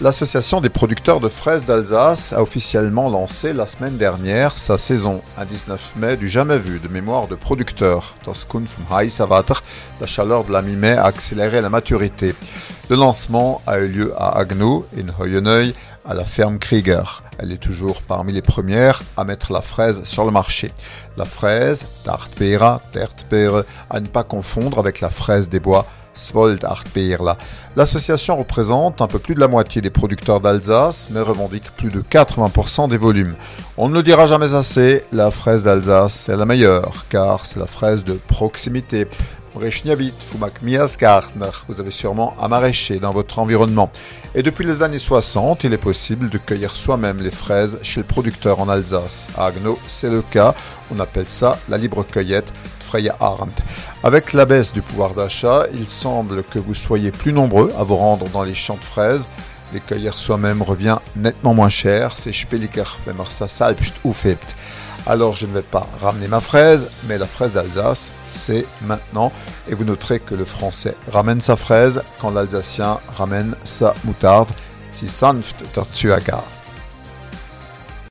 L'association des producteurs de fraises d'Alsace a officiellement lancé la semaine dernière sa saison, un 19 mai du jamais vu de mémoire de producteurs. La chaleur de la mi-mai a accéléré la maturité. Le lancement a eu lieu à Agno, in Hoyeneuil, à la ferme Krieger. Elle est toujours parmi les premières à mettre la fraise sur le marché. La fraise, Tartbeera, Tertbeere, à ne pas confondre avec la fraise des bois, Svold L'association représente un peu plus de la moitié des producteurs d'Alsace, mais revendique plus de 80% des volumes. On ne le dira jamais assez, la fraise d'Alsace c'est la meilleure, car c'est la fraise de proximité. Vous avez sûrement un maraîcher dans votre environnement. Et depuis les années 60, il est possible de cueillir soi-même les fraises chez le producteur en Alsace. À Agno, c'est le cas. On appelle ça la libre cueillette. Avec la baisse du pouvoir d'achat, il semble que vous soyez plus nombreux à vous rendre dans les champs de fraises. Les cueillir soi-même revient nettement moins cher. C'est ça. Alors je ne vais pas ramener ma fraise, mais la fraise d'Alsace, c'est maintenant. Et vous noterez que le français ramène sa fraise quand l'alsacien ramène sa moutarde. Si sanft dazu